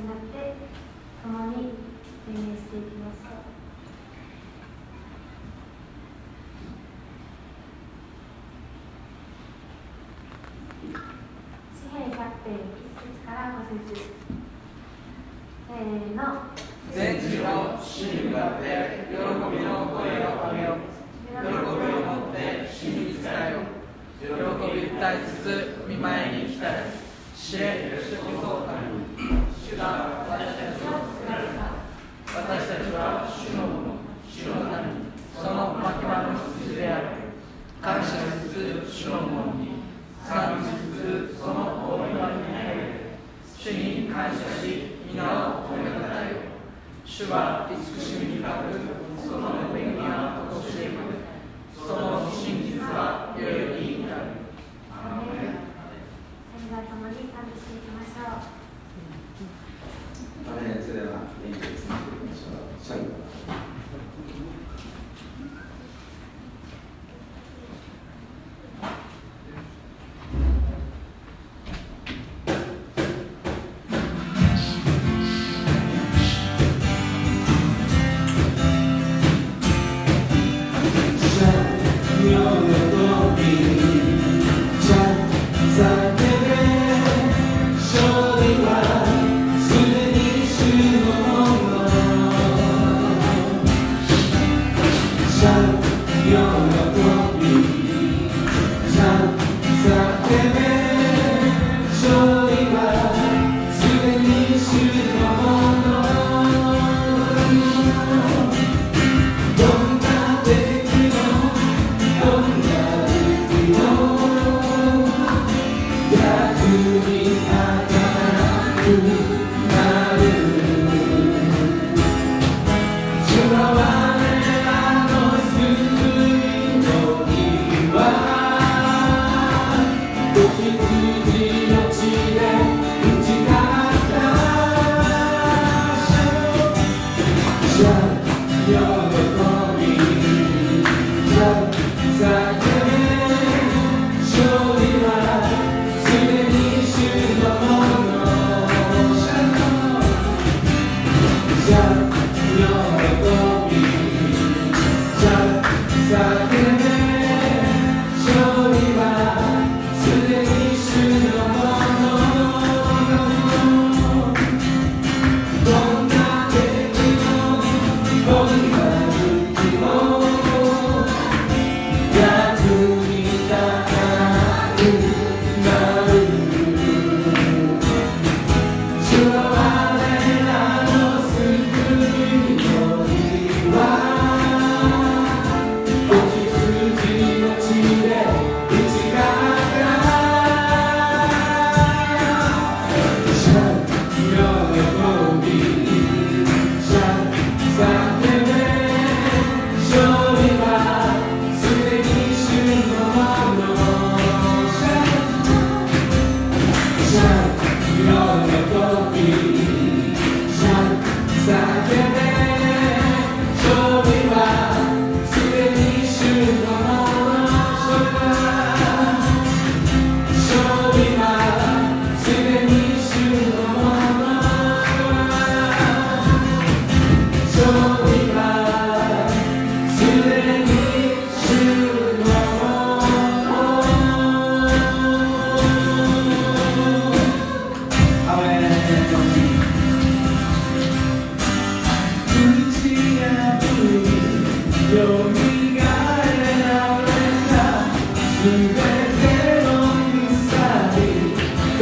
になって共に宣言していきましょう詩篇100編1節から5節。せーの全地の主に向かって喜びの声を上げよ。喜びを持って主に仕えよ。喜び歌いつつ見舞いに来たり知れ主こそ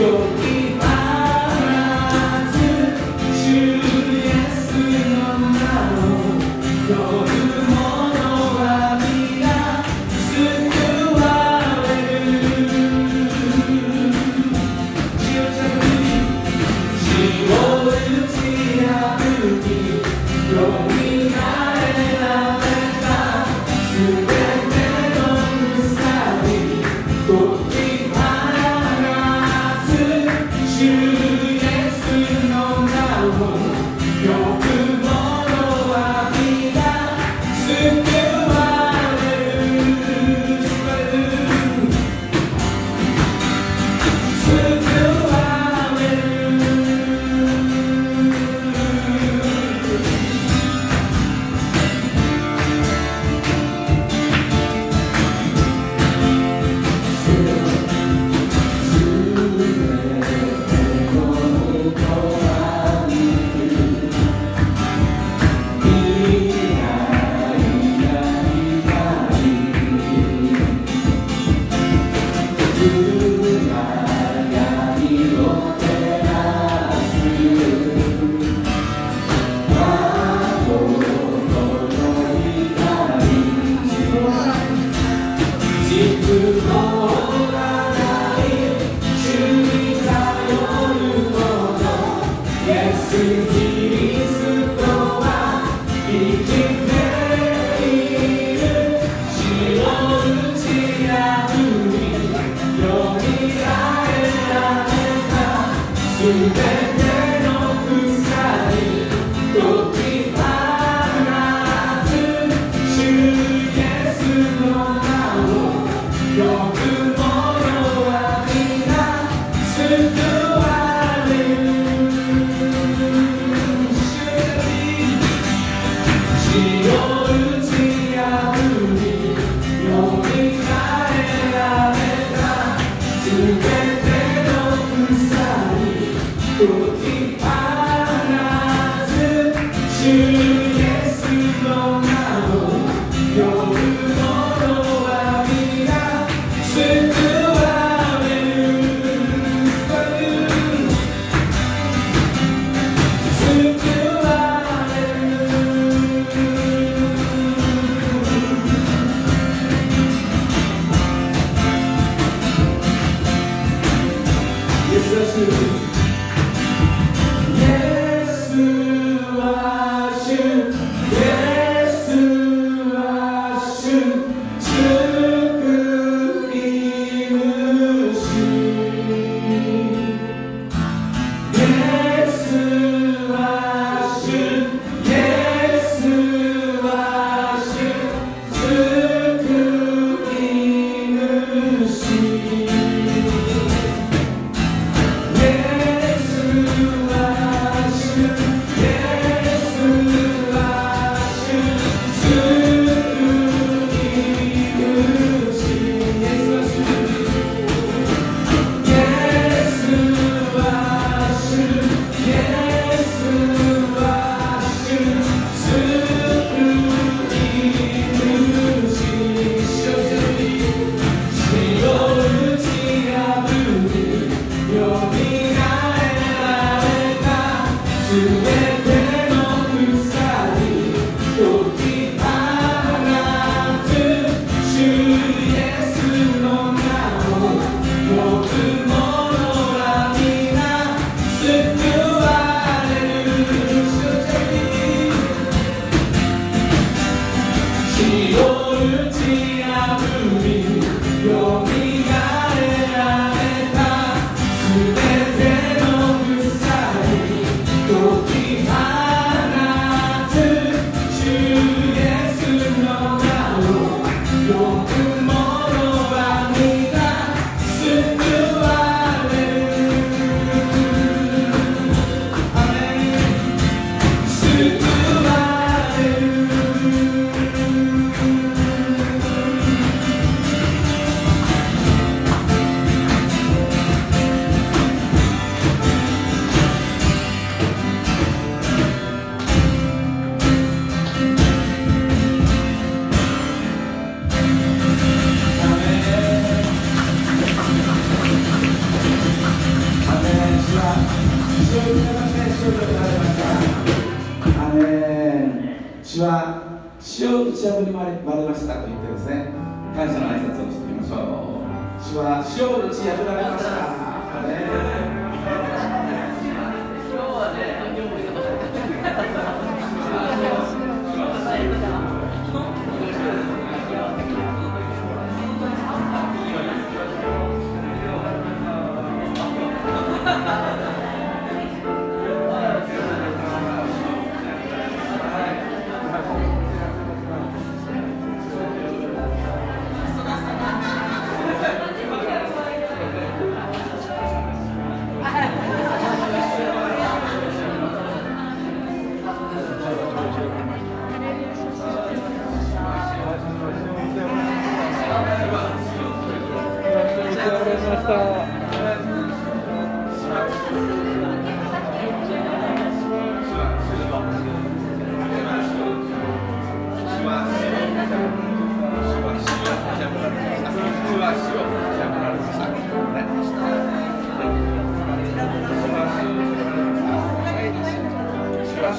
Senhor.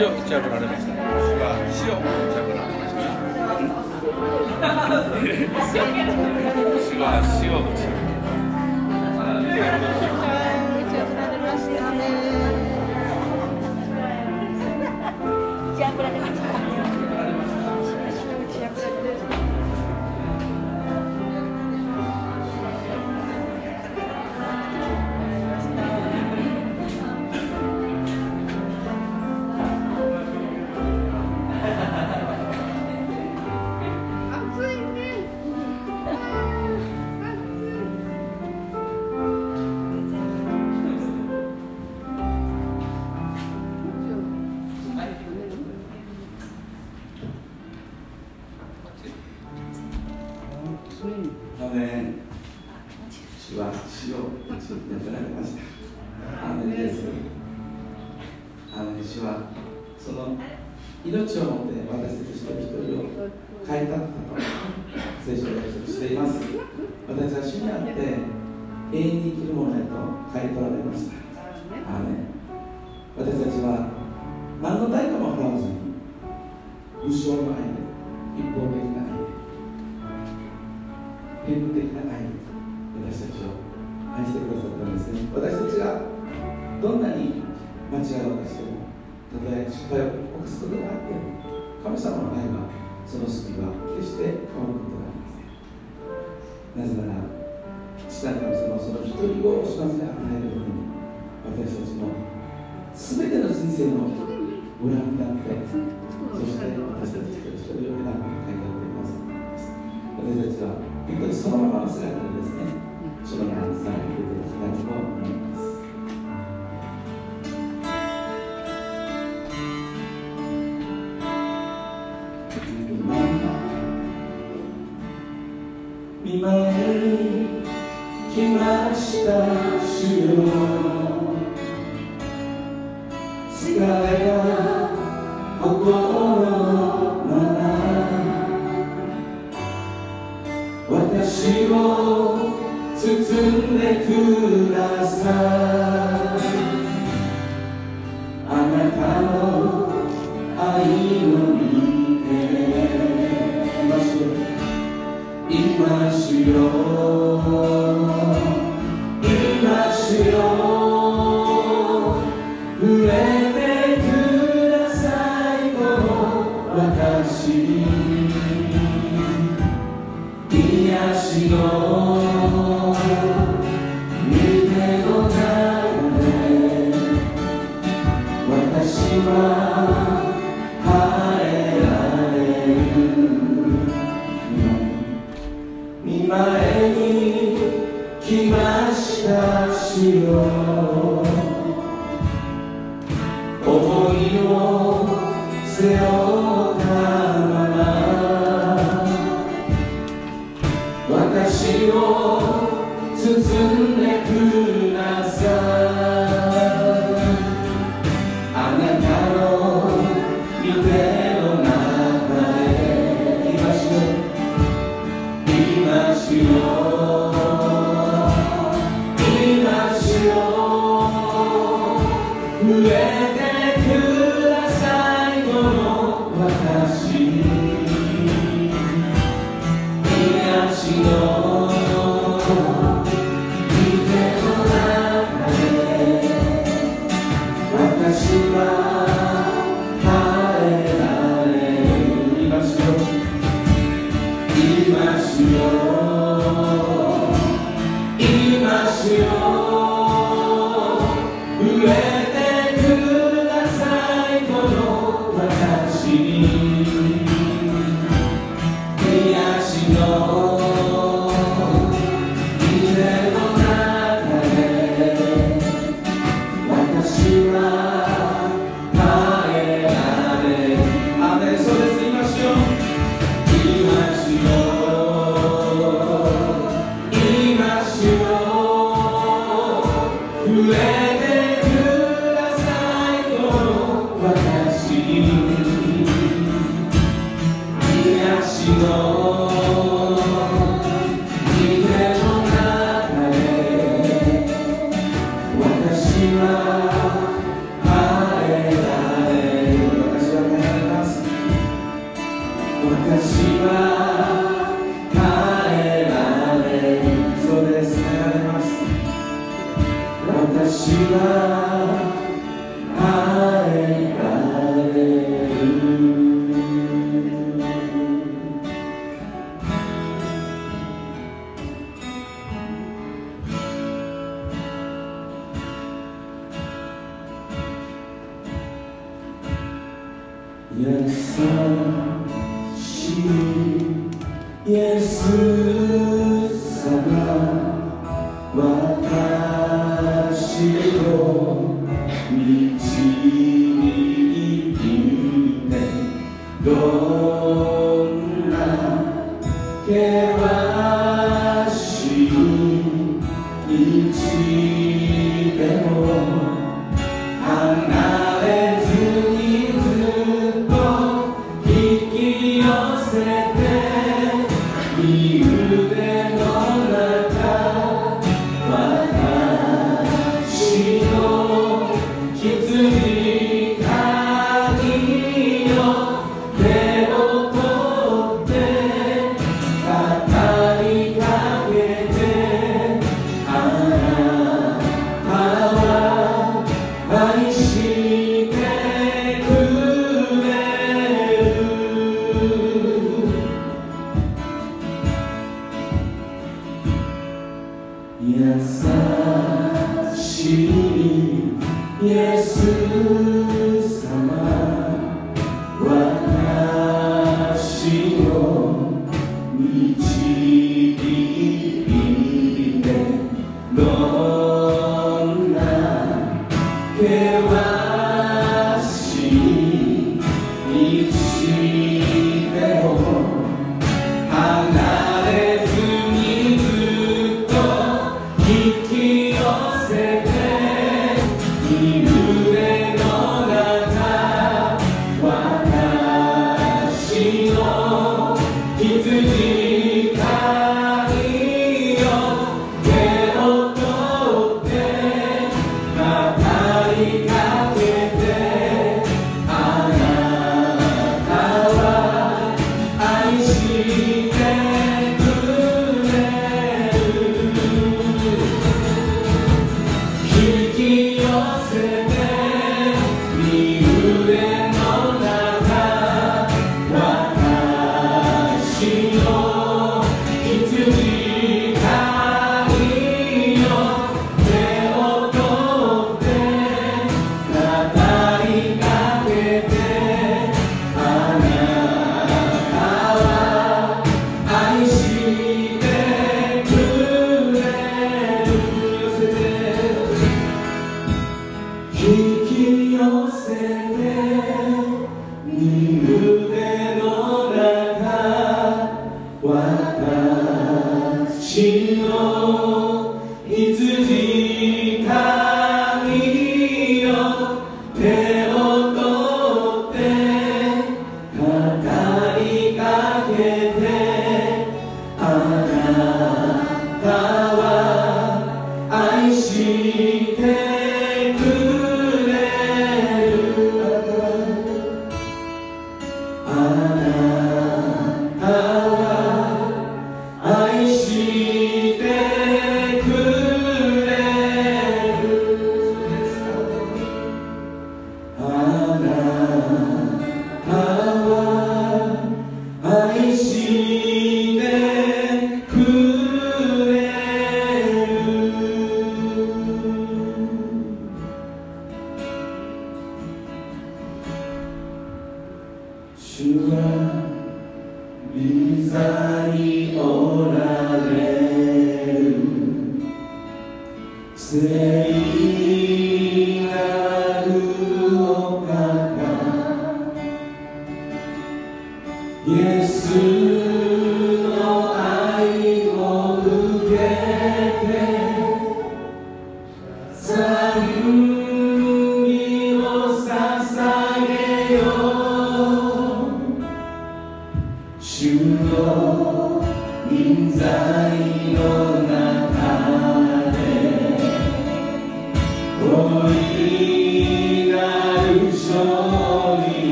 死を打ち破られました。死は死を打ち破られました死は死を打ち破られました見舞いに来ました主よ。疲れが心のまま。私を包んでください。 그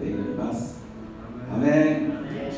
て祈ります。アメン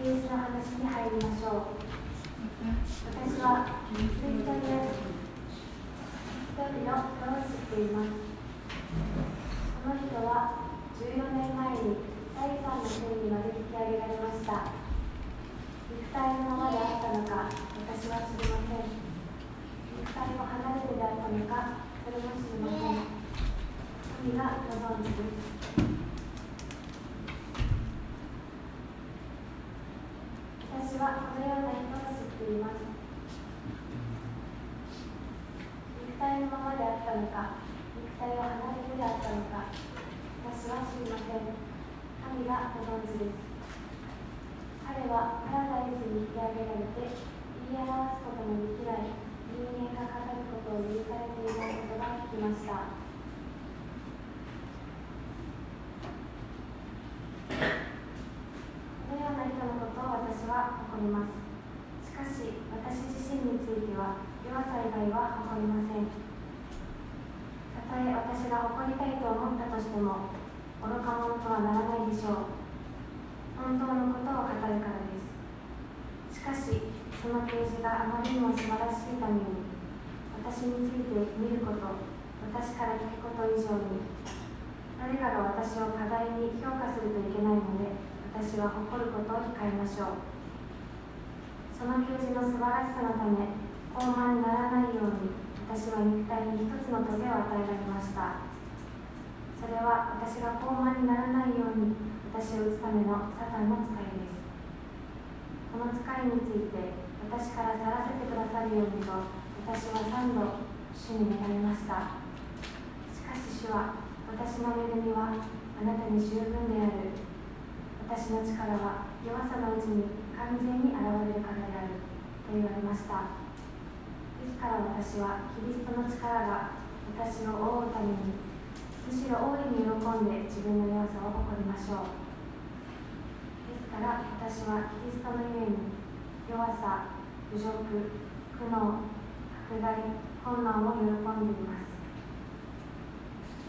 と啓示の話に入りましょう。私はキリストにある一人の人を知っています。この人は14年前に第三の天にまで引き上げられました。肉体のままであったのか私は知りません。肉体を離れてであったのかそれも知りません。神がご存知です。私はこのような人を知っています。肉体のままであったのか肉体を離れてであったのか私は知りません。神がご存知です。彼はパラダイスに引き上げられて言い表すことのできない。人間が語ることを許されていないことが聞きました。のような人のことを私は誇りますしかし私自身については弱さ以外は誇りませんたとえ私が誇りたいと思ったとしても愚か者とはならないでしょう本当のことを語るからですしかしその啓示があまりにも素晴らしいために私について見ること私から聞くこと以上に誰かが私を過大に評価するといけないので私は誇ることを控えましょう。その啓示の素晴らしさのため傲慢にならないように私は肉体に一つの棘を与えられました。それは私が傲慢にならないように私を打つためのサタンの使いです。この使いについて私から去らせてくださるようにと私は三度主に願いました。しかし主は私の恵みはあなたに十分である。私の力は弱さのうちに完全に現れるからであると言われました。ですから私はキリストの力が私を覆うためにむしろ大いに喜んで自分の弱さを誇りましょう。ですから私はキリストのゆえに弱さ侮辱苦悩迫害困難を喜んでいます。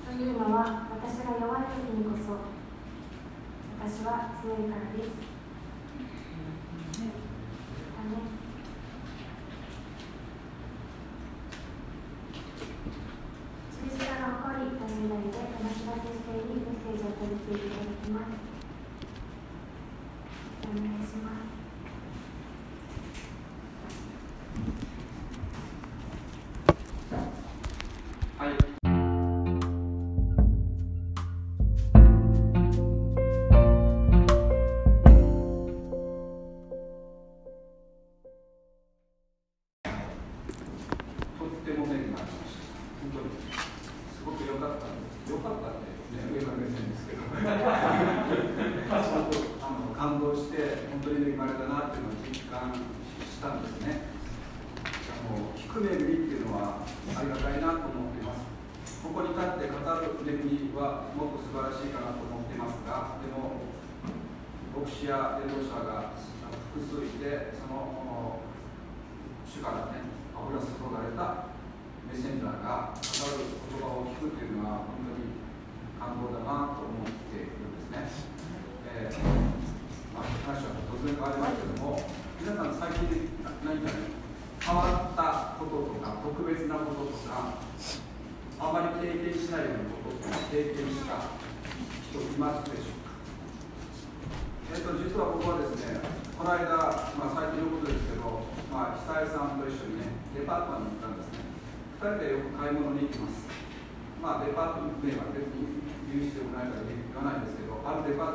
というのは私が弱い時にこそ私は強いからです。アメン十字架の誇りという題で話し出せ生にメッセージを取り次いていただきます。お願いします。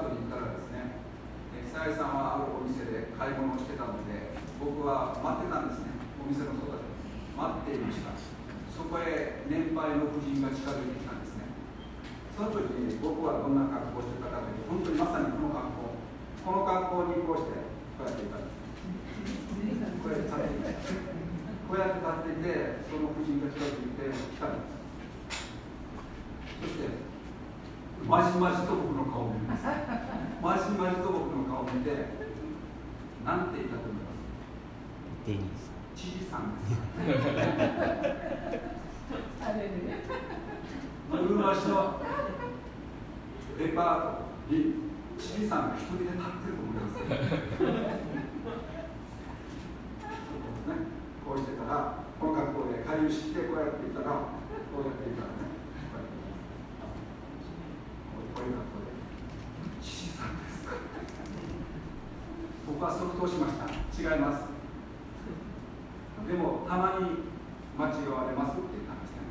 あるデパートに行ったらですね、え久江さんはあるお店で買い物をしてたので、僕は待ってたんですね、お店の外で。待っていました。そこへ年配の婦人が近づいてきたんですね。その時に僕はどんな格好をしてたかというと、本当にまさにこの格好、この格好にこうして、こうやっていたんです。こうやって立っていて、こうやって立っていて、その婦人が近づいてきたんです。そして、まじまじと僕の顔を見ます。まじまじと僕の顔を見て、なんて言ったと思います？デニーさ知事さんです。うるま市のデパートに知事さんが一人で立ってると思います。ね、こうしてたら、この格好で回遊してこうやっていたら、こうやっていたらね、こういう格好で、知事さんですか僕は即答しました。違います。でも、たまに間違われますって言ったんですね。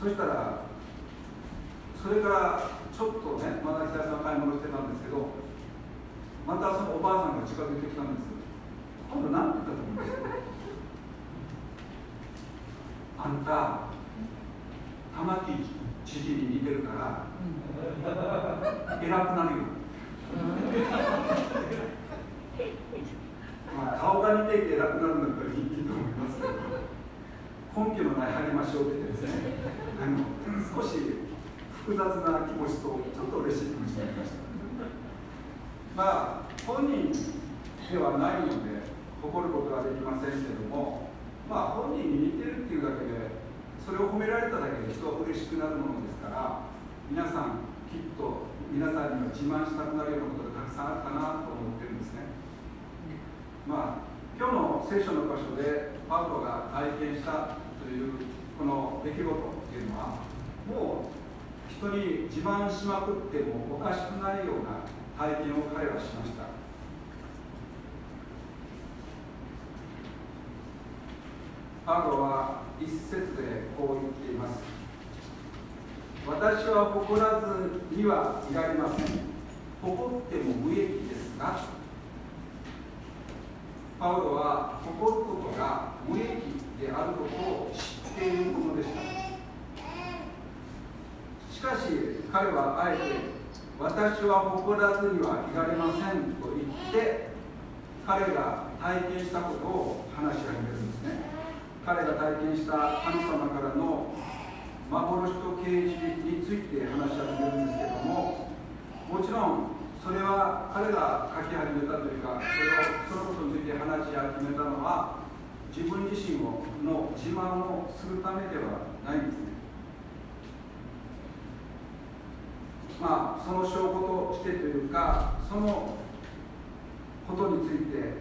そしたら、それからちょっとね、まだ久さん買い物してたんですけど、またそのおばあさんが近づいてきたんです。今度何て言ったと思いますあんた、玉木知事に似てるから、偉くなるよ。まあ、顔が似ていて偉くなるんだったらいいと思いますけど、根拠のない励ましを受けてですね、あの少し複雑な気持ちと、ちょっと嬉しい気持ちになりました。まあ、本人ではないので、誇ることはできませんけども、まあ、本人に似てるっていうだけで、それを褒められただけで人は嬉しくなるものですから、皆さん、きっと皆さんには自慢したくなるようなことがたくさんあったなと思ってるんですね。まあ、今日の聖書の箇所でパウロが体験したというこの出来事っていうのはもう人に自慢しまくってもおかしくないような体験を彼はしましたパウロは一節でこう言っています。私は誇らずにはいられません。誇っても無益ですがパウロは誇ることが無益であることを知っているものでした。しかし彼はあえて私は誇らずにはいられませんと言って彼が体験したことを話し始める彼が体験した神様からの幻と啓示について話し始めるんですけどももちろんそれは彼が書き始めたというかそれをそのことについて話し始めたのは自分自身をの自慢をするためではないんですね。まあその証拠としてというかそのことについて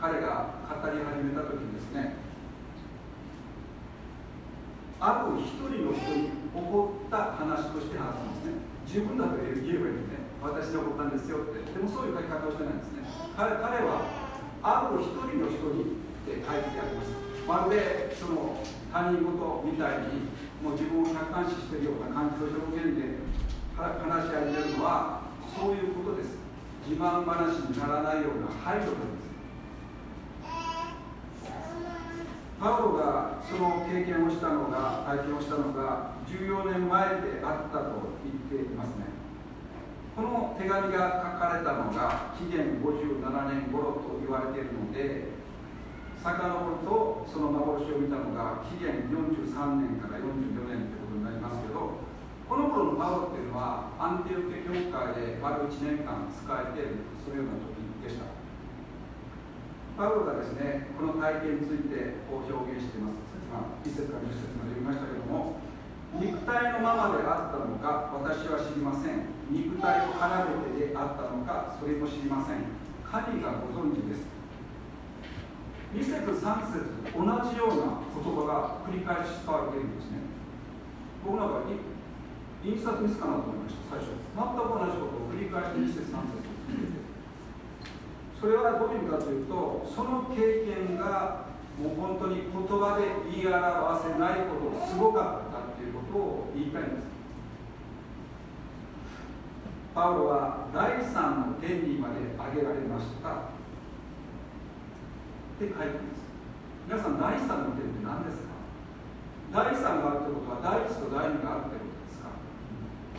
彼が語り始めた時にですね。ある一人の人に起こった話として話すんですね。十分だと言えばいいんですね。私に起こったんですよって。でもそういう書き方をしてないんですね。彼彼はある一人の人にって書いてあります。まるでその他人事みたいにもう自分を客観視しているような感じの表現で話し合いているのはそういうことです。自慢話にならないような配慮なんです。パウロがその経験をしたのが体験をしたのが14年前であったと言っていますね。この手紙が書かれたのが紀元57年頃と言われているので遡るとその幻を見たのが紀元43年から44年ということになりますけどこの頃のパウロっていうのはアンティオケ教会で丸1年間使えているそのような時でした。パウロがですねこの体験についてこう表現しています、まあ、1節から10節まで読みましたけども肉体のままであったのか私は知りません。肉体を離れてであったのかそれも知りません。神がご存知です。2節3節同じような言葉が繰り返し使われているんですね。僕なんか印刷ミスかなと思いました。最初。全く同じことを繰り返して2節3節それはどういう意味かというとその経験がもう本当に言葉で言い表せないほどすごかったっていうことを言いたいんです。パウロは第三の天にまで挙げられました。って書いてます。皆さん第三の天って何ですか？第三があるってことは第一と第二があるってことですか？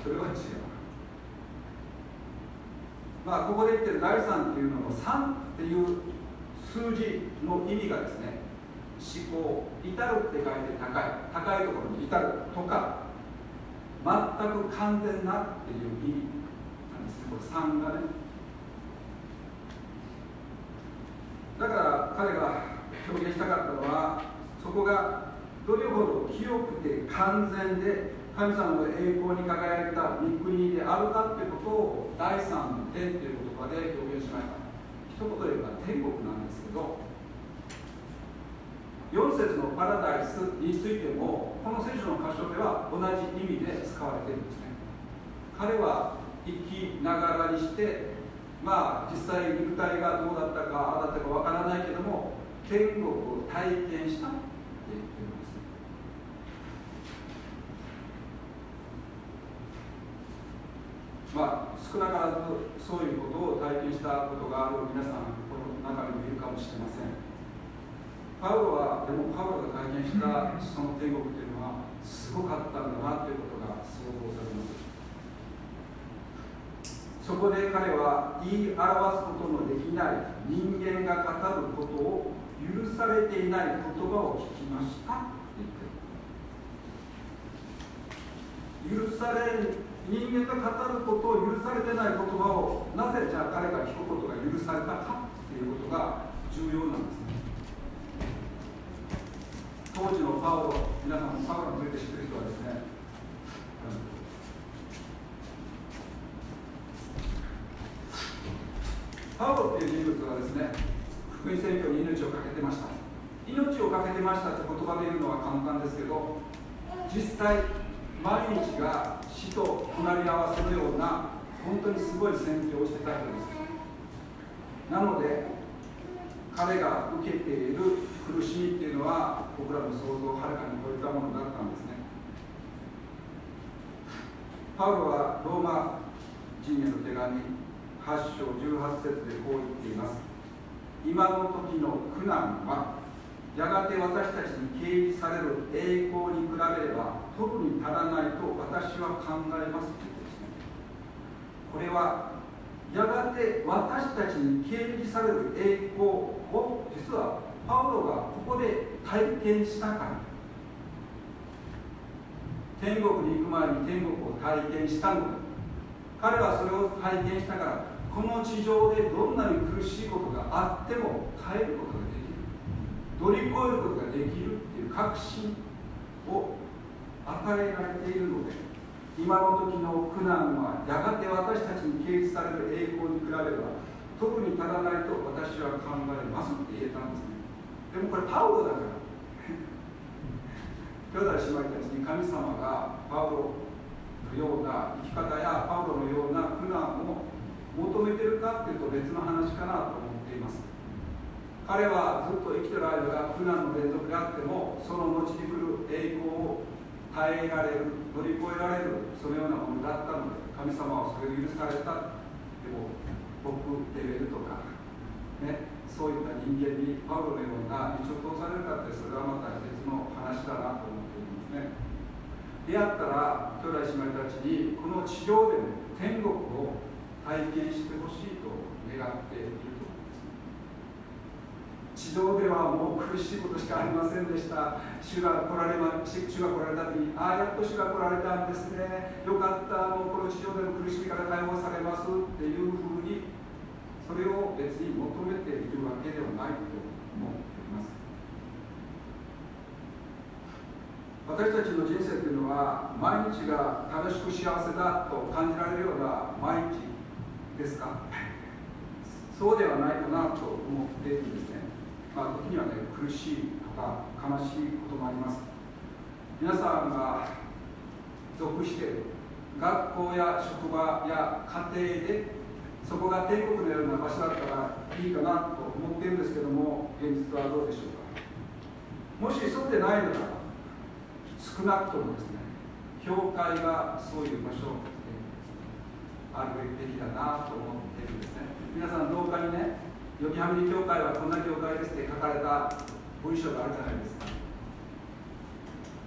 それは違う。まあここで言ってる第三っていうのの3っていう数字の意味がですね思考至るって書いて高い高いところに至るとか全く完全なっていう意味なんですね。これ3がね。だから彼が表現したかったのはそこがどれほど清くて完全で神様の栄光に輝いた御国であるかということを第三の天という言葉で表現しました。一言で言えば天国なんですけど4節のパラダイスについてもこの聖書の箇所では同じ意味で使われているんですね。彼は生きながらにしてまあ実際肉体がどうだったかああだったかわからないけども天国を体験したって言ってるんですまあ少なからずそういうことを体験したことがある皆さんこの中にもいるかもしれません。パウロはでもパウロが体験したその天国っていうのはすごかったんだなということが想像されます。そこで彼は言い表すことのできない人間が語ることを許されていない言葉を聞きましたって言ってる。許され人間が語ることを許されてない言葉をなぜじゃあ彼が聞くことが許されたかっていうことが重要なんですね。当時のパウロ皆さんもパウロについて知ってる人はですねパウロっていう人物はですね福音宣教に命を懸けてました。命を懸けてましたって言葉で言うのは簡単ですけど実際毎日が死と隣り合わせのような本当にすごい宣教をしてた人です。なので彼が受けている苦しみっていうのは僕らの想像をはるかに超えたものだったんですね。パウロはローマ人への手紙8章18節でこう言っています。今の時の苦難はやがて私たちに掲示される栄光に比べれば特に足らないと私は考えます。ということですねこれはやがて私たちに掲示される栄光を実はパウロがここで体験したから。天国に行く前に天国を体験したのだ彼はそれを体験したからこの地上でどんなに苦しいことがあっても耐えることが乗り越えることができるっていう確信を与えられているので今の時の苦難はやがて私たちに掲示される。栄光に比べれば特に足らないと私は考えますって言えたんですね。でもこれパウロだから兄弟姉妹たちに神様がパウロとような生き方やパウロのような苦難を求めてるかっていうと別の話かなと思っています。彼はずっと生きてる間が苦難の連続であってもその後に来る栄光を耐えられる乗り越えられるそのようなものだったので神様はそれを許された。でも僕レベルとかねそういった人間にパウロのような道を通されるかってそれはまた別の話だなと思っていますね。出会ったら兄弟姉妹たちにこの地上でも天国を体験してほしいと願っている。地上ではもう苦しいことしかありませんでした。主が来られま主が来られた時にああやっと主が来られたんですね。よかった。もうこの地上での苦しみから解放されますっていうふうにそれを別に求めているわけではないと思っています。私たちの人生というのは毎日が楽しく幸せだと感じられるような毎日ですか？そうではないかなと思っているんですね。まあ、時にはね苦しいとか悲しいこともあります。皆さんが属している学校や職場や家庭でそこが天国のような場所だったらいいかなと思っているんですけども現実はどうでしょうか。もしそうでないなら少なくともですね教会がそういう場所であるべきだなと思っているんですね。皆さん廊下にねヨギハミリ教会はこんな教会ですって書かれた文章があるじゃないですか。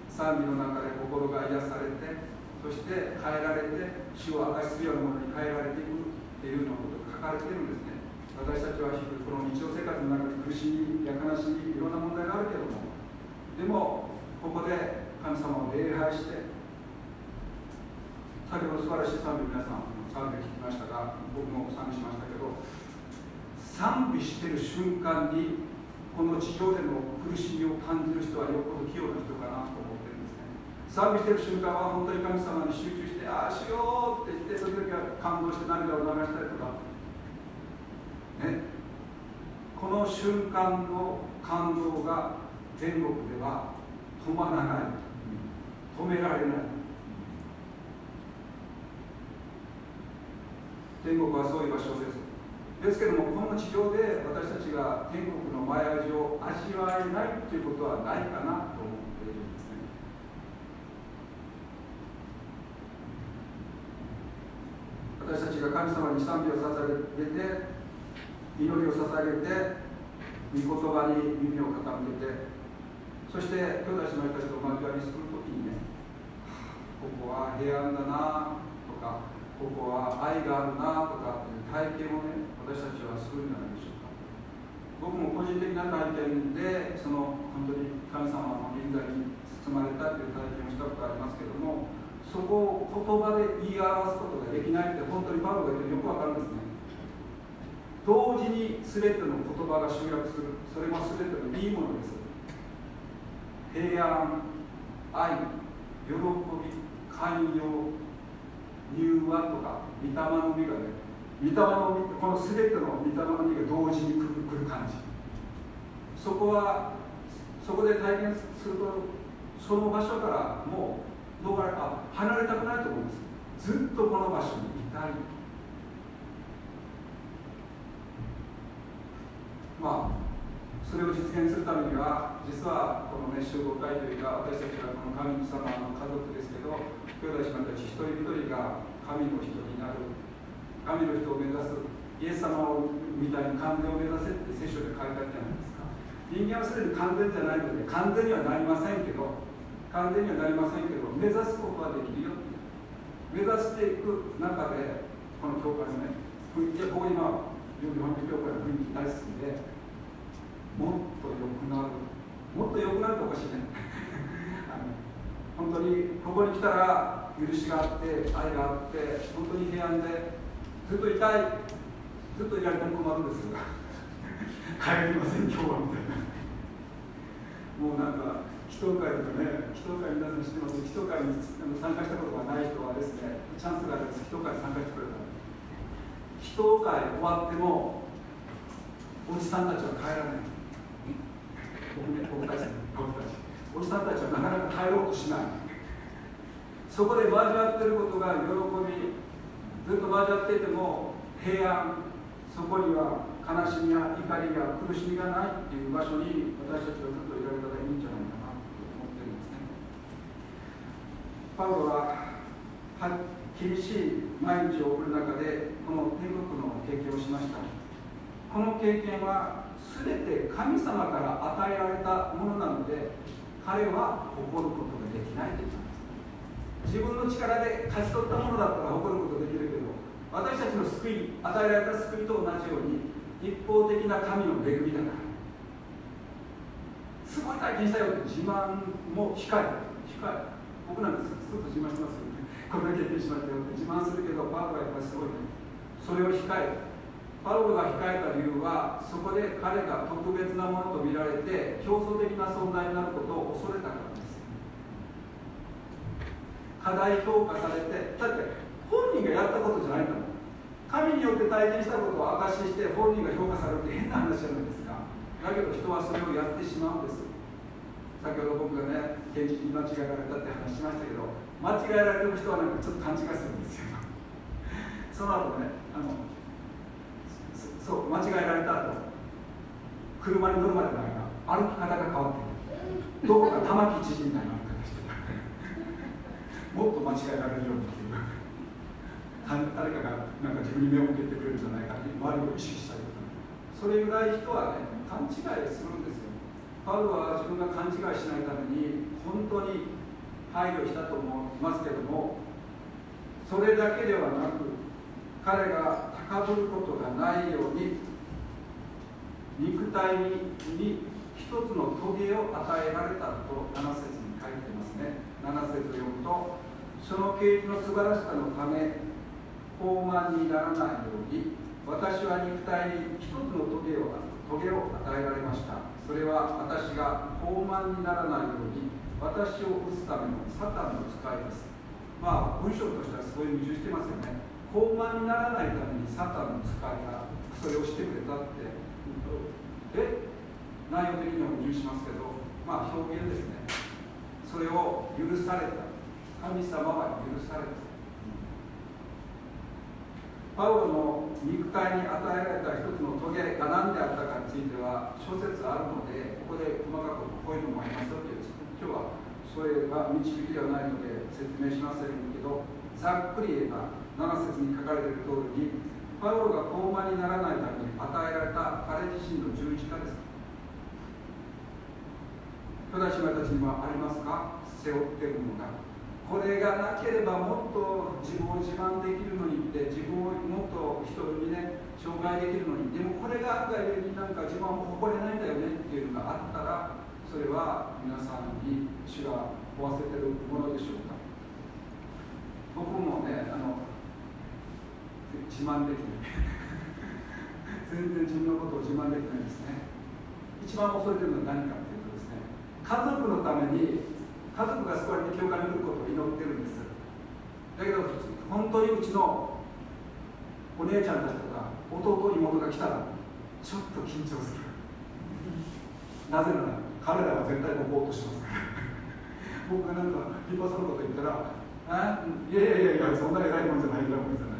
賛美の中で心が癒されてそして変えられて死を明かしするようなものに変えられていくっていうようなことが書かれてるんですね。私たちは日々この日常生活の中で苦しみや悲しみいろんな問題があるけどもでもここで神様を礼拝して先ほど素晴らしい賛美皆さん賛美聞きましたが僕も賛美してる瞬間にこの地上での苦しみを感じる人はよっぽど器用な人かなと思ってるんですね。賛美してる瞬間は本当に神様に集中して「ああしよう」って言ってその時は感動して涙を流したりとか。ね。この瞬間の感動が天国では止まらない。止められない。天国はそういう場所です。ですけどもこの地上で私たちが天国の前味を味わえないということはないかなと思っているんですね。私たちが神様に賛美を捧げて祈りを捧げて御言葉に耳を傾けてそして兄弟姉妹たちと交わりするときにねここは平安だなとかここは愛があるなとかっていう体験をね私たちはするんじゃないでしょうか。僕も個人的な体験でその本当に神様の臨在に包まれたという体験をしたことありますけどもそこを言葉で言い表すことができないって本当にパウロが言ってよくわかるんですね。同時に全ての言葉が集約する。それも全てのいいものです。平安愛喜び寛容柔和とか御霊の実がね御霊の実この全ての御霊の実が同時に来る来る感じ。そこはそこで体験するとその場所からもう逃れあ離れたくないと思うんです。ずっとこの場所にいたいまあそれを実現するためには実はこのね集合体というか私たちはこの神様の家族ですけど兄弟姉妹たち一人一人が神の人になる。神の人を目指すイエス様をみたいに完全を目指せって聖書で書いてあるじゃないですか。人間はすでに完全じゃないので完全にはなりませんけど完全にはなりませんけど目指すことはできるよ。目指していく中でこの教会のね雰囲気ここ今日本の教会の雰囲気大好きでもっと良くなる。もっと良くなるとおかしいね。本当にここに来たら許しがあって愛があって本当に平安でずっといたいずっといられても困るんですが 帰りません今日はみたいな。もうなんか祈祷会とかね祈祷会皆さん知ってます？祈祷会に参加したことがない人はですねチャンスがあるんです。祈祷会に参加してくれた祈祷会終わってもおじさんたちは帰らない。僕ね僕たち僕たち。おじさんたちはなかなか帰ろうとしない。そこで交わってることが喜びずっと交わっていても平安そこには悲しみや怒りや苦しみがないっていう場所に私たちはずっといられたらいいんじゃないかなと思ってるんですね。パウロは厳しい毎日を送る中でこの天国の経験をしました。この経験は全て神様から与えられたものなので彼は誇ることができないと言ったんです。自分の力で勝ち取ったものだったら誇ることできるけど私たちの救い与えられた救いと同じように一方的な神の恵みだからすごい体験したよって自慢も控え控え僕なんかずっと自慢しますよね。これだけ経験しましたよって自慢するけどパウロはやっぱりすごいね。それを控えパウロが控えた理由はそこで彼が特別なものと見られて競争的な存在になることを恐れたからです。過大評価されてだって本人がやったことじゃないんだもん。神によって体験したことを証しして本人が評価されるって変な話じゃないですか。だけど人はそれをやってしまうんです。先ほど僕がね現実に間違えられたって話しましたけど間違えられる人はなんかちょっと勘違いするんですよ。その後ねあのそう間違えられた後車に乗るまでの間歩き方が変わってるどこか玉城知事みたいな歩き方してもっと間違えられるようにっていう。誰かがなんか自分に目を向けてくれるんじゃないかって周りを意識したりとか。それぐらい人はね勘違いするんですよ。パウロは自分が勘違いしないために本当に配慮したと思いますけどもそれだけではなく彼が高ぶることがないように肉体に一つの棘を与えられたと7節に書いてますね。7節読むとその啓示の素晴らしさのため傲慢にならないように私は肉体に一つの棘を棘を与えられました。それは私が傲慢にならないように私を打つためのサタンの使いです。まあ文章としてはすごい矛盾してますよね。傲慢にならないためにサタンの使いがそれをしてくれたって。で内容的には矛盾しますけどまあ表現ですね。それを許された。神様は許された。パウロの肉体に与えられた一つのトゲが何であったかについては諸説あるのでここで細かくこういうのもありますよという今日はそれが導きではないので説明しませんけどざっくり言えば7節に書かれている通りにパウロが高慢にならないために与えられた彼自身の十字架です兄弟姉妹たちにもありますか？背負っているものがこれがなければもっと自分を自慢できるのにって自分をもっと人にね紹介できるのに。でもこれがあるがゆえになんか自分を誇れないんだよねっていうのがあったらそれは皆さんに主が負わせてるものでしょうか？僕もねあの自慢できない。全然自分のことを自慢できないですね。一番恐れてるのは何かっていうとですね家族のために家族が救われて教会に来ることを祈ってるんです。だけど本当にうちのお姉ちゃんたちとか弟妹が来たらちょっと緊張する。なぜなら彼らは絶対僕を落としますから。僕がなんか立派そうなこと言ったらあいやいやいやそんな偉いもんじゃないんだもんじゃな。い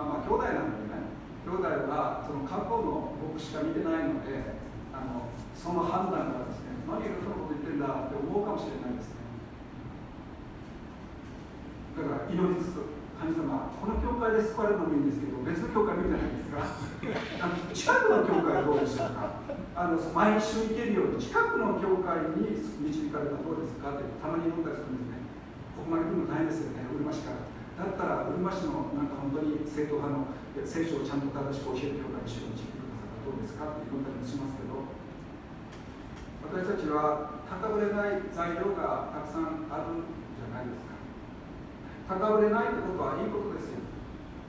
まあまあ兄弟なんでね。兄弟はその過去の僕しか見てないのであのその判断からですね何がそのこと言ってんだって思うかもしれないですね。だから祈りつつ神様この教会で救われるのもいいんですけど別の教会見るじゃないですか あの近くの教会はどうでしょうか。あの毎週行けるように近くの教会に導かれたらどうですかってたまに思ったりするんですね。ここまで来るの大変ですよね。うるま市から。だったらうるま市のなんか本当に正統派の聖書をちゃんと正しく教える教会に主を導いてくださったらどうですかって言ったりもしますけど私たちは高ぶれない材料がたくさんあるんじゃないですか。高ぶれないってことはいいことですよ。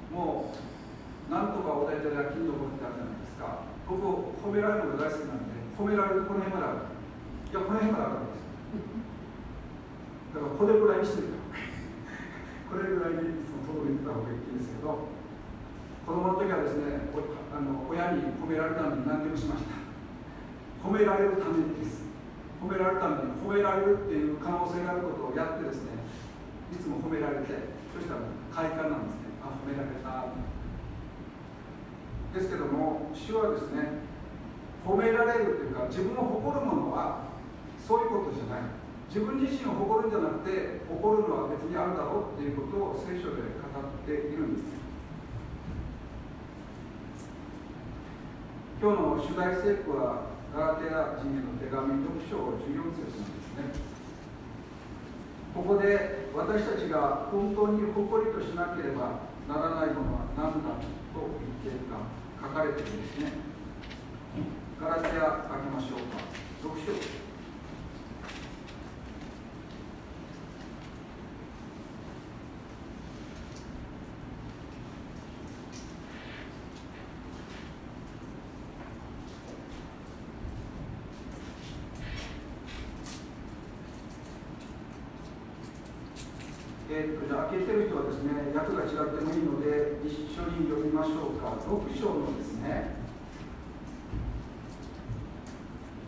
もうなんとかお題では金のことってあるじゃないですか。僕褒められるのが大好きなんで褒められるこの辺まである。いやこの辺まであるんですよ。だからこれぐらいにしてみた。これぐらいにいつも届いてた方がいいんですけど子供の時はですねあの親に褒められたのに何でもしました。褒められるためにです。褒められるために褒められるっていう可能性があることをやってですねいつも褒められてそしたら快感なんですね。あ褒められた。ですけども主はですね褒められるというか自分を誇るものはそういうことじゃない。自分自身を誇るんじゃなくて誇るのは別にあるだろうっていうことを聖書で語っているんです。今日の主題聖句はガラテヤ人への手紙6章14節なんですね。ここで私たちが本当に誇りとしなければならないものは何だと言っているか書かれているんですね。ガラテヤ書きましょうか。6章えー、とじゃあ開けてる人はですね訳が違ってもいいので一緒に読みましょうか6章のですね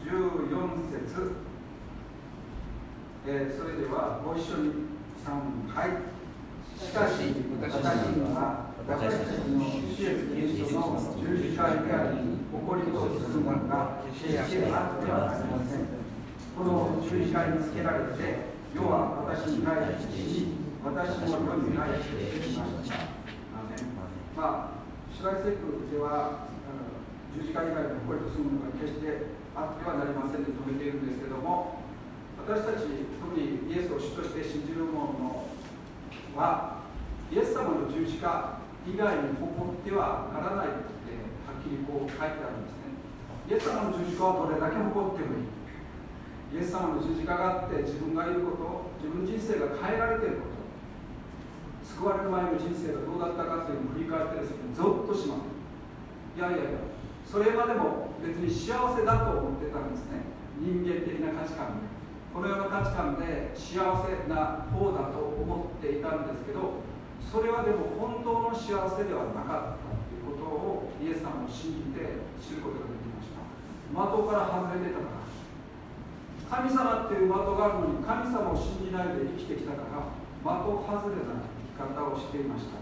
14節、えー、それではご一緒に3はいしかし私には私たちの主イエスキリストの十字架以外に起こりとするものが決してあってはなりませんこの十字架につけられて世は私に対して死私も世に対してしました。まあ、主題聖句では、十字架以外の声とするものが決してあってはなりませんで止めているんですけども、私たち、特にイエスを主として信じる者は、イエス様の十字架以外に誇ってはならないってはっきりこう書いてあるんですね。イエス様の十字架はどれだけ誇ってもいい。イエス様の十字架があって自分がいること、自分人生が変えられていること、救われる前の人生がどうだったかというのを振り返ってですねゾッとしますいやいやいやそれまでも別に幸せだと思ってたんですね人間的な価値観でこの世の価値観で幸せな方だと思っていたんですけどそれはでも本当の幸せではなかったということをイエス様を信じて知ることができました。的から外れてたから。神様っていう的があるのに神様を信じないで生きてきたから的外れだ方をしていました。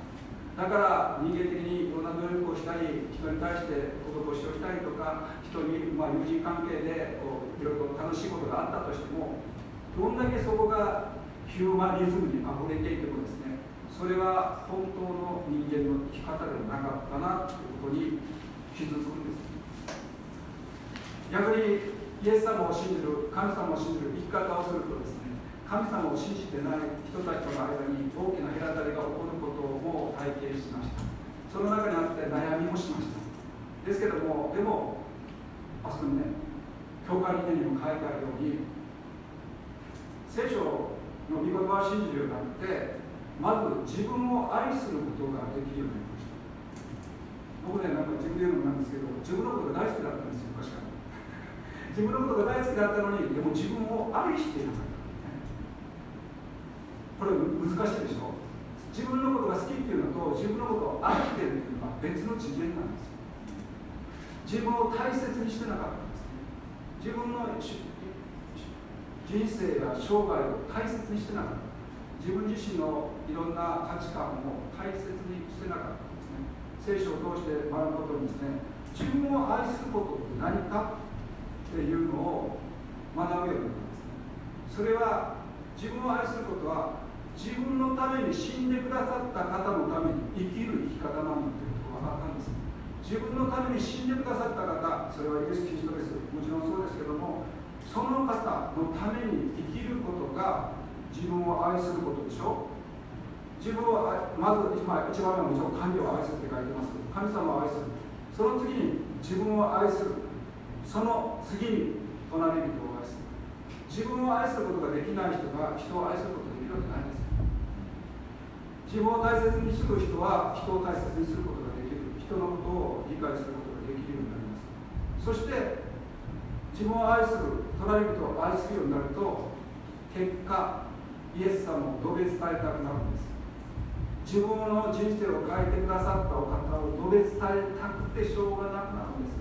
だから人間的にいろんな努力をしたり人に対して施しをしたりとか人に、まあ、友人関係でこういろいろ楽しいことがあったとしてもどんだけそこがヒューマニズムにあふれていてもですねそれは本当の人間の生き方ではなかったなということに気づくんです。逆にイエス様を信じる神様を信じる生き方をするとですね神様を信じてない人たちとの間に大きな隔たりが起こることも体験しました。その中にあって悩みもしました。ですけどもでもあそこにね。教会理念にも書いてあるように聖書の御言葉を信じるようになってまず自分を愛することができるようになりました。僕ねなんか自分で言うのもなんですけど自分のことが大好きだったんですよ昔から。自分のことが大好きだったのにでも自分を愛していなかった。これ難しいでしょ？自分のことが好きっていうのと自分のことを愛してるっていうのは別の次元なんですよ。自分を大切にしてなかった。自分の人生や生涯を大切にしてなかった自分自身のいろんな価値観を大切にしてなかったんですね聖書を通して学ぶことにですね自分を愛することって何かっていうのを学ぶようになったんですねそれは自分を愛することは自分のために死んでくださった方のために生きる生き方なんだということが分かったんです自分のために死んでくださった方それはイエス・キリストです。もちろんそうですけどもその方のために生きることが自分を愛することでしょ。自分をまず一番目はもちろん神を愛するって書いてます神様を愛する。その次に自分を愛する。その次に隣人を愛する。自分を愛することができない人が人を愛することができるわけないんです。自分を大切にする人は人を大切にすること人のことを理解することができるようになります。そして自分を愛する隣人を愛するようになると結果イエス様を述べ伝えたくなるんです。自分の人生を変えてくださったお方を述べ伝えたくてしょうがなくなるんです。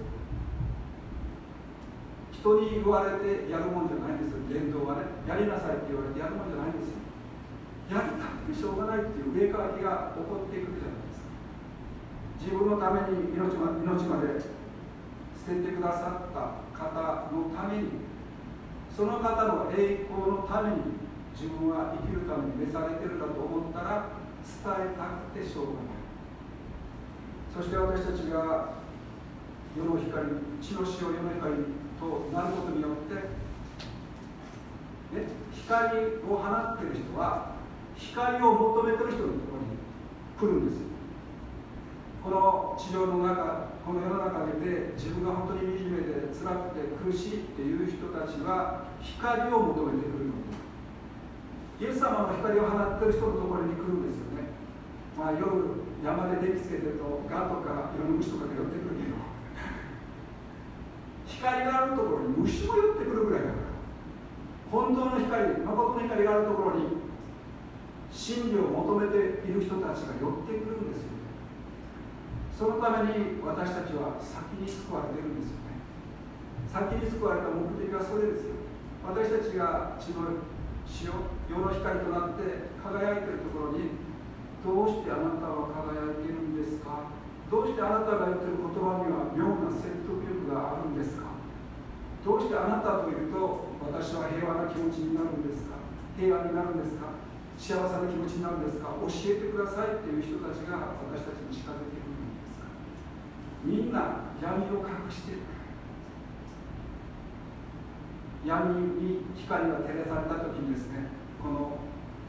人に言われてやるもんじゃないんですよ。伝統はね。やりなさいって言われてやるもんじゃないんですよ。やりたくてしょうがないっていう上かきが起こっていくじゃない。自分のために命ま命まで捨ててくださった方のためにその方の栄光のために自分は生きるために召されてるんだと思ったら伝えたくてしょうがない。そして私たちが世の光血の塩世の光となることによって、ね、光を放ってる人は光を求めてる人のところに来るんですこの地上の中この世の中で自分が本当に惨めで辛くて苦しいっていう人たちは光を求めてくるのイエス様の光を放っている人のところに来るんですよね、まあ、夜山で電気つけてるとガとかいろんな虫とかが寄ってくるけど。光があるところに虫も寄ってくるぐらいだから。本当の光誠の光があるところに真理を求めている人たちが寄ってくるんですよ。そのために私たちは先に救われてるんですよね。先に救われた目的はそれですよ。私たちが血の塩世の光となって輝いているところにどうしてあなたは輝いているんですか？どうしてあなたが言っている言葉には妙な説得力があるんですか？どうしてあなたというと私は平和な気持ちになるんですか？平和になるんですか？幸せな気持ちになるんですか？教えてくださいっていう人たちが私たちに近づいてくるみんな闇を隠してる。闇に光が照らされた時にですねこの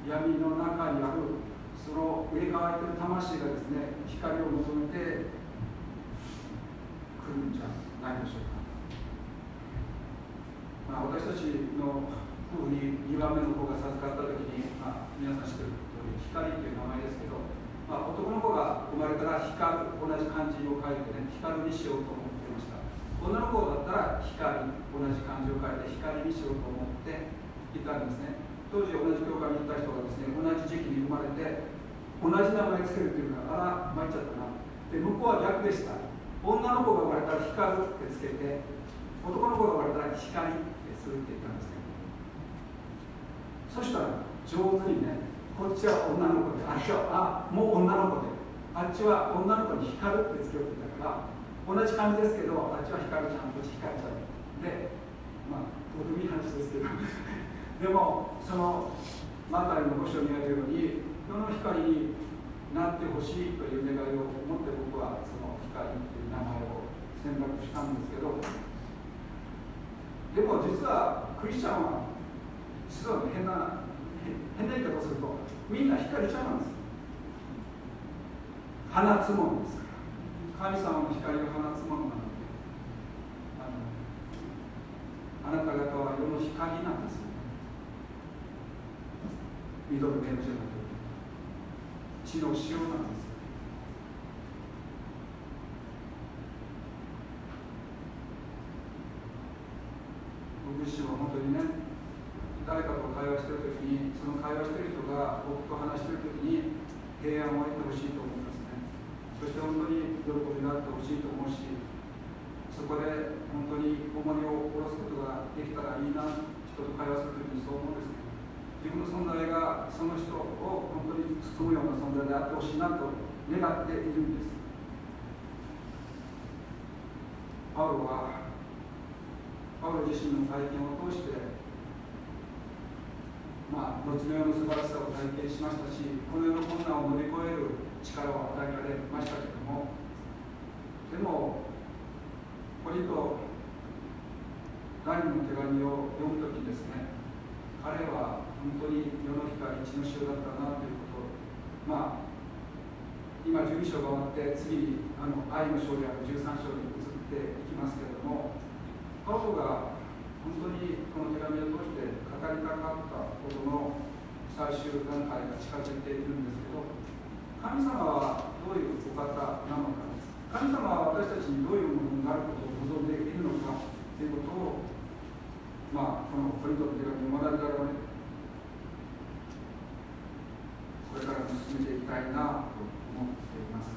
闇の中にあるその上乾いてる魂がですね光を求めて来るんじゃないでしょうか、まあ、私たちの夫婦に2番目の子が授かった時に、まあ、皆さん知ってる通り光という名前ですけどまあ、男の子が生まれたら光る同じ漢字を書いてね光にしようと思ってました。女の子だったら光同じ漢字を書いて光にしようと思っていたんですね。当時同じ教会に行った人がですね同じ時期に生まれて同じ名前つけるっていうからあら参っちゃったな。で向こうは逆でした。女の子が生まれたら光るってつけて男の子が生まれたら光ってするって言ったんですね。そしたら上手にねこっちは女の子であっちはあもう女の子であっちは女の子に光るってつけようってたから同じ感じですけどあっちは光るちゃんこっち光るちゃんでまあどうでもいい話ですけど でもそのマタイの五章にあるように世の光になってほしいという願いを持って僕はその光っていう名前を選択したんですけどでも実はクリスチャンは実は変な変な言い方をす。るとみんな光ちゃうんです。放つものです。から神様の光を放つものなのであなた方は世の光なんです。よミドルメンジャーの血の塩なんです。僕自身は本当にね誰かと会話してるときにその会話してる人が僕と話してるときに平安を得てほしいと思いますね。そして本当に喜びがあってほしいと思うしそこで本当に重荷を下ろすことができたらいいな人と会話するときにそう思うんですね自分の存在がその人を本当に包むような存在であってほしいなと願っているんです。パウロはパウロ自身の体験を通してまあ、後の世の素晴らしさを体験しましたしこの世の困難を乗り越える力を与えられましたけどもでもこれと第二の手紙を読むときですね彼は本当に世の光一の塩だったなということまあ今12章が終わって次にあの愛の章である13章に移っていきますけれどもパウロが本当にこの手紙を通して語りたかったことの最終段階が近づいているんですけど神様はどういうお方なのか神様は私たちにどういうものになることを望んでいるのかということをまあこのコリントの手紙を学びながらねこれから進めていきたいなと思っています。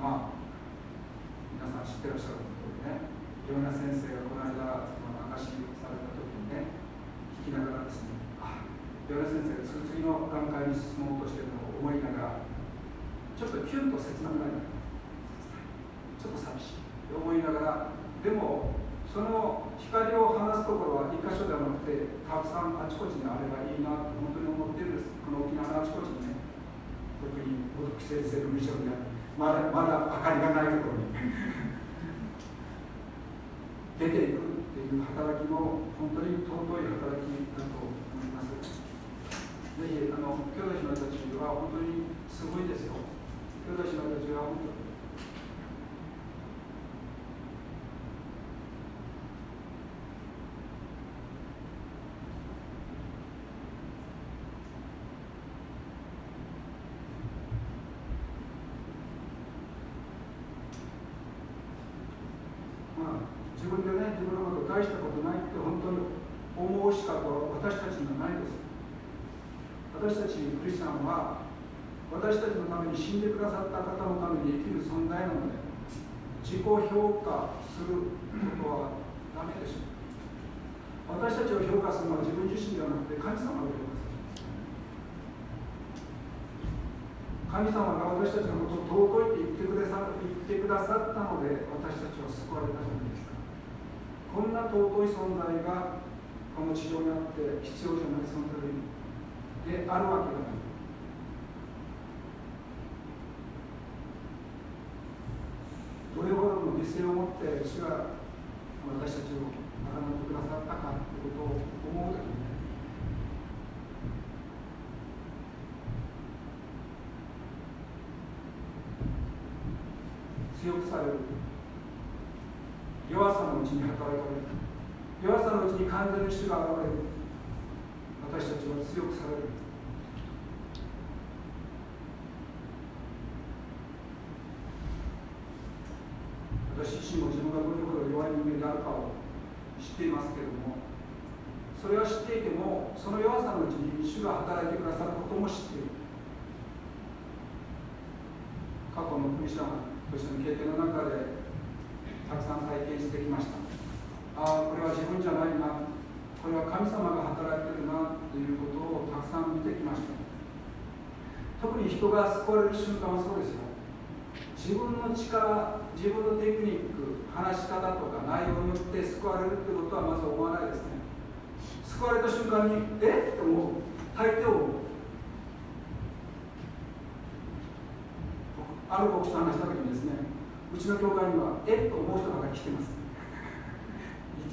まあ皆さん知ってらっしゃることでね。いろんな先生がこの間その証しされた時にね聞きながらですねあヨネ先生が次の段階に進もうとしてるのを思いながらちょっとキュンと切なくなりちょっと寂しい。と思いながらでもその光を放すところは一箇所ではなくてたくさんあちこちにあればいいなと本当に思ってるんです。この沖縄のあちこちにね特に元木先生のミッションでまだまだ明かりがないところに。出ていくっていう働きも本当に尊い働きだと思います。ぜひあの兄弟姉妹たちは本当にすごいですよ。兄弟姉妹たちは本当にまあ、自分でね、自分のこと大したことないって本当に思うしか私たちにはないです。私たちクリスチャンは私たちのために死んでくださった方のために生きる存在なので自己評価す。ることはダメでしょう。私たちを評価す。るのは自分自身ではなくて神様を評価す。神様が私たちのことを尊いって言ってくださ言ってくださったので私たちは救われたじゃないです。かこんな尊い存在がこの地上にあって必要じゃない存在であるわけがないどれほどの理性を持って主が私たちを学んでくださったかということを思うときにね強くされる。弱さのうちに働かれる。弱さのうちに完全に主が現れる。私たちは強くされる。私自身も自分がどれほど弱い人間であるかを知っていますけれどもそれは知っていてもその弱さのうちに主が働いてくださることも知っている。過去のクリスチャンとしての経験の中でたくさん体験してきました。ああこれは自分じゃないな。これは神様が働いてるなということをたくさん見てきました。特に人が救われる瞬間はそうですよ。自分の力自分のテクニック話し方とか内容によって救われるってことはまず思わないですね。救われた瞬間にえっ？と思う。大抵をある牧師と話した時にですねうちの教会にはえっ？と思う人が来てます。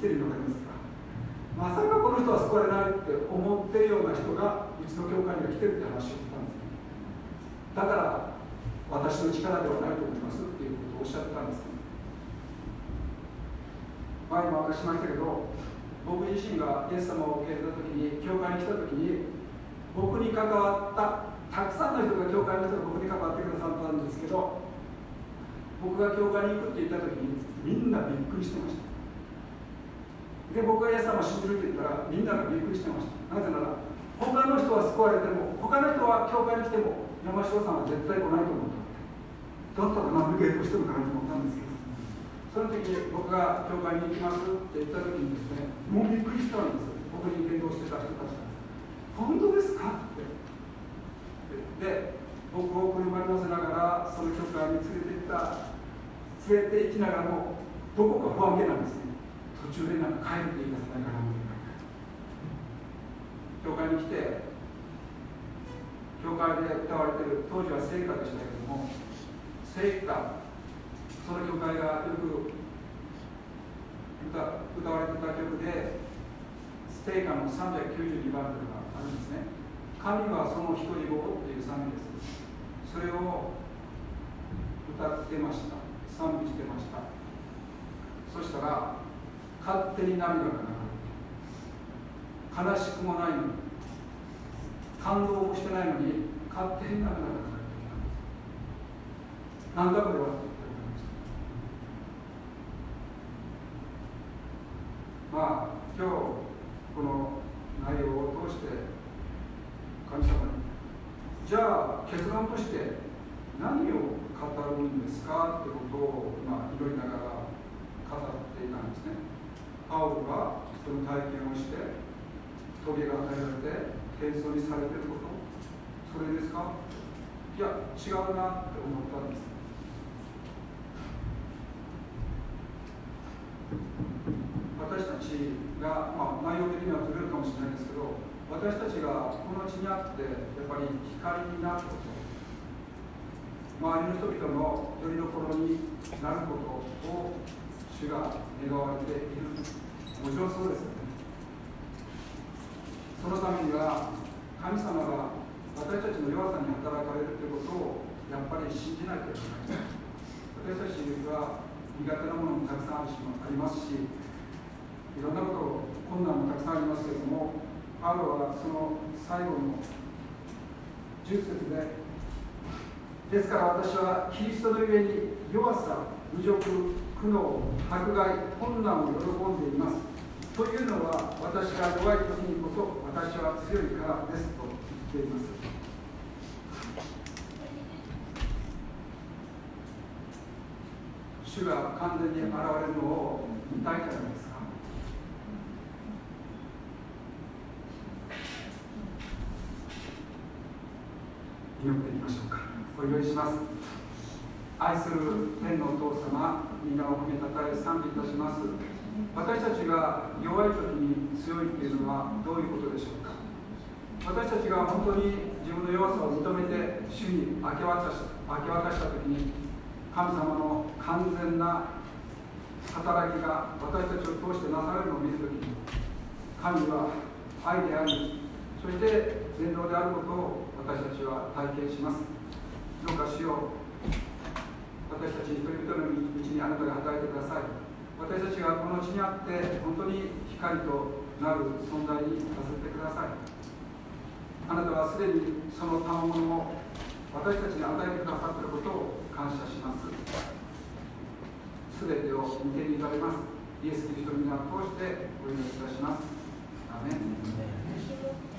言ってるの分かります。まさかこの人は救われないって思ってるような人がうちの教会には来てるって話をしたんですねだから私の力ではないと思いますっていうことをおっしゃってたんですね前も明かしましたけど僕自身がイエス様を受け入れた時に教会に来た時に僕に関わったたくさんの人が教会の人が僕に関わってくださったんですけど僕が教会に行くって言った時にみんなびっくりしてました。で僕がイエス様を信じるって言ったらみんながびっくりしてました。なぜなら他の人は救われても他の人は教会に来ても山城さんは絶対来ないと思っただったらナビゲートしてるかなと思ったんですけど。その時僕が教会に行きますって言った時にですねもうびっくりしたんです僕に伝道してた人たちが。本当ですかって。で僕を車に乗せながらその教会に連れて行った連れて行きながらもどこか不安げなんですね。途中でなんか帰っていいかさない。かな教会に来て教会で歌われてる当時は聖歌でしたけども聖歌その教会がよく歌歌われてた曲で聖歌の392番というのがあるんですね。神はその一人子っていう賛美です。それを歌ってました。賛美してました。そしたら勝手に涙が流れて悲しくもないのに感動もしてないのに勝手に涙が流れてきたんです何だこれはまあ今日この内容を通して神様にじゃあ結論として何を語るんですかってことをまあ祈りながら語っていたんですね。パウルはその体験をして棘が与えられて謙遜にされていること。それですか？いや違うなって思ったんです。私たちが、まあ、内容的にはずれるかもしれないですけど私たちがこの地にあってやっぱり光になること。周りの人々のよりどころになることを主が願われているもちろんそうですよね。そのためには神様が私たちの弱さに働かれるということをやっぱり信じなきゃいけない私たちは苦手なものもたくさんありますしいろんなこと困難もたくさんありますけれどもパウロはその最後の10節でですから私はキリストのゆえに弱さ、侮辱、苦悩、迫害、困難を喜んでいます。というのは私が弱い時にこそ私は強いからですと言っています。主が完全に現れるのを見たいじゃないですか。祈っていきましょうか。お祈りします。愛する天のお父様皆を褒めたたえ賛美いたします。私たちが弱い時に強いっていうのはどういうことでしょうか？私たちが本当に自分の弱さを認めて主に明け渡し明け渡した時に神様の完全な働きが私たちを通してなされるのを見る時に神は愛でありそして全能であることを私たちは体験します。どうかしよう。私たち一人一人のうちにあなたが働いてください。私たちがこの地にあって本当に光となる存在にさせてください。あなたはすでにその賜物を私たちに与えてくださっていることを感謝します。すべてを見ていただきます。イエス・キリストの皆を通してお祈りいたします。アメン。